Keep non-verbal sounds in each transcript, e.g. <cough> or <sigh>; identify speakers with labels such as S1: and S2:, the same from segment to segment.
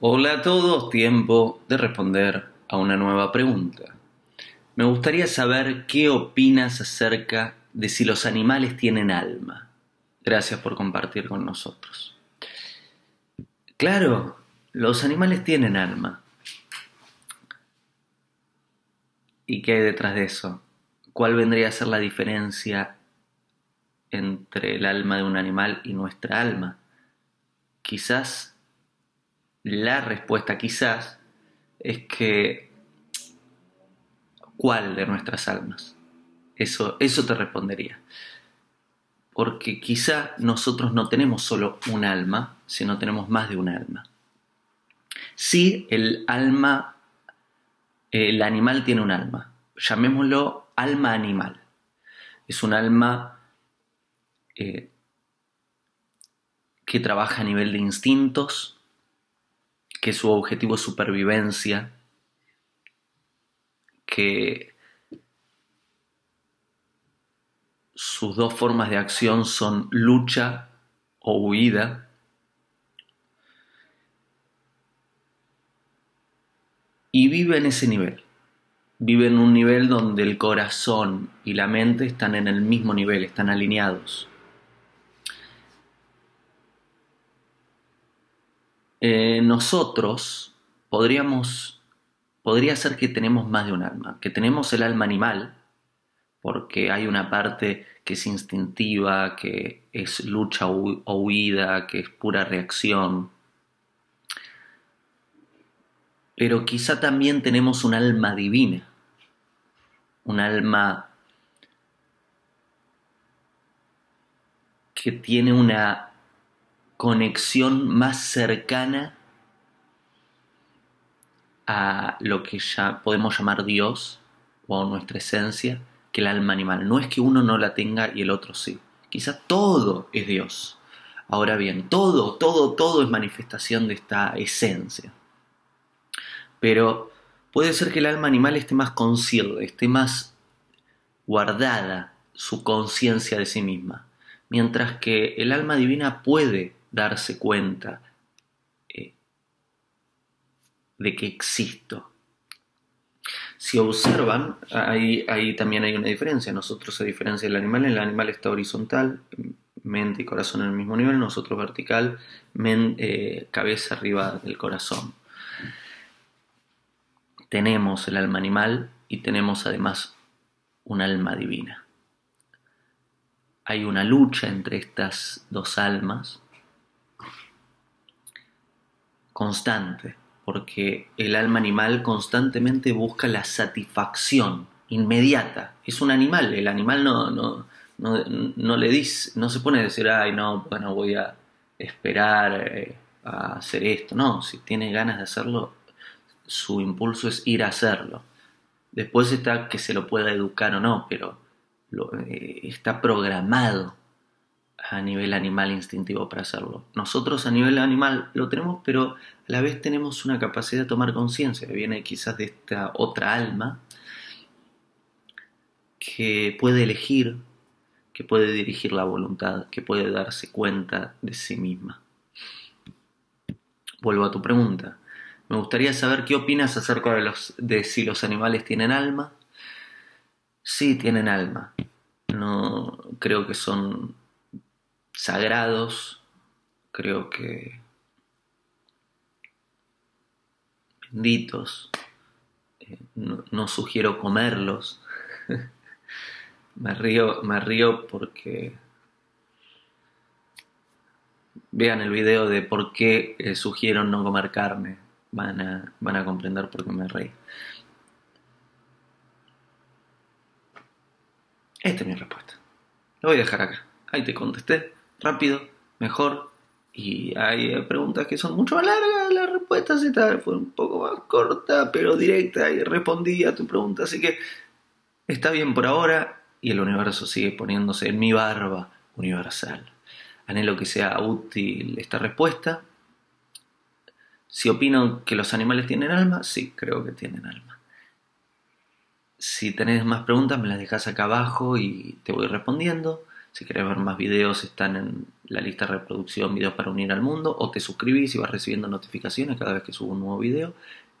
S1: Hola a todos, tiempo de responder a una nueva pregunta. Me gustaría saber qué opinas acerca de si los animales tienen alma. Gracias por compartir con nosotros. Claro, los animales tienen alma. ¿Y qué hay detrás de eso? ¿Cuál vendría a ser la diferencia entre el alma de un animal y nuestra alma? Quizás la respuesta quizás es que ¿cuál de nuestras almas? Eso, eso te respondería. Porque quizá nosotros no tenemos solo un alma, sino tenemos más de un alma. Sí, el alma, el animal tiene un alma. Llamémoslo alma animal. Es un alma eh, que trabaja a nivel de instintos, que su objetivo es supervivencia, que sus dos formas de acción son lucha o huida. Y vive en ese nivel. Vive en un nivel donde el corazón y la mente están en el mismo nivel, están alineados. Eh, nosotros podríamos, podría ser que tenemos más de un alma, que tenemos el alma animal, porque hay una parte que es instintiva, que es lucha o huida, que es pura reacción. Pero quizá también tenemos un alma divina, un alma que tiene una conexión más cercana a lo que ya podemos llamar Dios o nuestra esencia que el alma animal. No es que uno no la tenga y el otro sí. Quizá todo es Dios. Ahora bien, todo, todo, todo es manifestación de esta esencia. Pero puede ser que el alma animal esté más consciente, esté más guardada su conciencia de sí misma, mientras que el alma divina puede darse cuenta eh, de que existo. Si observan, ahí, ahí también hay una diferencia. Nosotros, se diferencia del animal, el animal está horizontal, mente y corazón en el mismo nivel, nosotros vertical, eh, cabeza arriba del corazón. Tenemos el alma animal y tenemos además un alma divina. Hay una lucha entre estas dos almas constante, porque el alma animal constantemente busca la satisfacción inmediata. Es un animal, el animal no, no, no, le dice, no se pone a decir, ay, no, bueno, voy a esperar eh, a hacer esto. No, si tiene ganas de hacerlo, su impulso es ir a hacerlo. Después está que se lo pueda educar o no, pero eh, está programado a nivel animal instintivo para hacerlo. Nosotros a nivel animal lo tenemos, pero a la vez tenemos una capacidad de tomar conciencia, que viene quizás de esta otra alma, que puede elegir, que puede dirigir la voluntad, que puede darse cuenta de sí misma. Vuelvo a tu pregunta. Me gustaría saber qué opinas acerca de, los, de si los animales tienen alma. Sí, tienen alma. No creo que son sagrados, creo que benditos. Eh, no, sugiero comerlos. <laughs> me, río, me río porque vean el video de por qué eh, sugiero no comer carne. Van a, van a comprender por qué me reí. Esta es mi respuesta. Lo voy a dejar acá. Ahí te contesté rápido, mejor. Y hay preguntas que son mucho más largas, las respuestas esta fue un poco más corta, pero directa y respondí a tu pregunta. Así que está bien por ahora y el universo sigue poniéndose en mi barba universal. Anhelo que sea útil esta respuesta. Si opino que los animales tienen alma, sí, creo que tienen alma. Si tenés más preguntas, me las dejas acá abajo y te voy respondiendo. Si querés ver más videos están en la lista de reproducción Videos para unir al mundo o te suscribís y vas recibiendo notificaciones cada vez que subo un nuevo video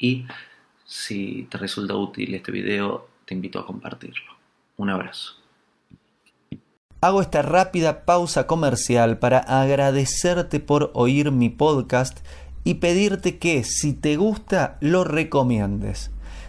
S1: y si te resulta útil este video te invito a compartirlo. Un abrazo.
S2: Hago esta rápida pausa comercial para agradecerte por oír mi podcast y pedirte que si te gusta lo recomiendes.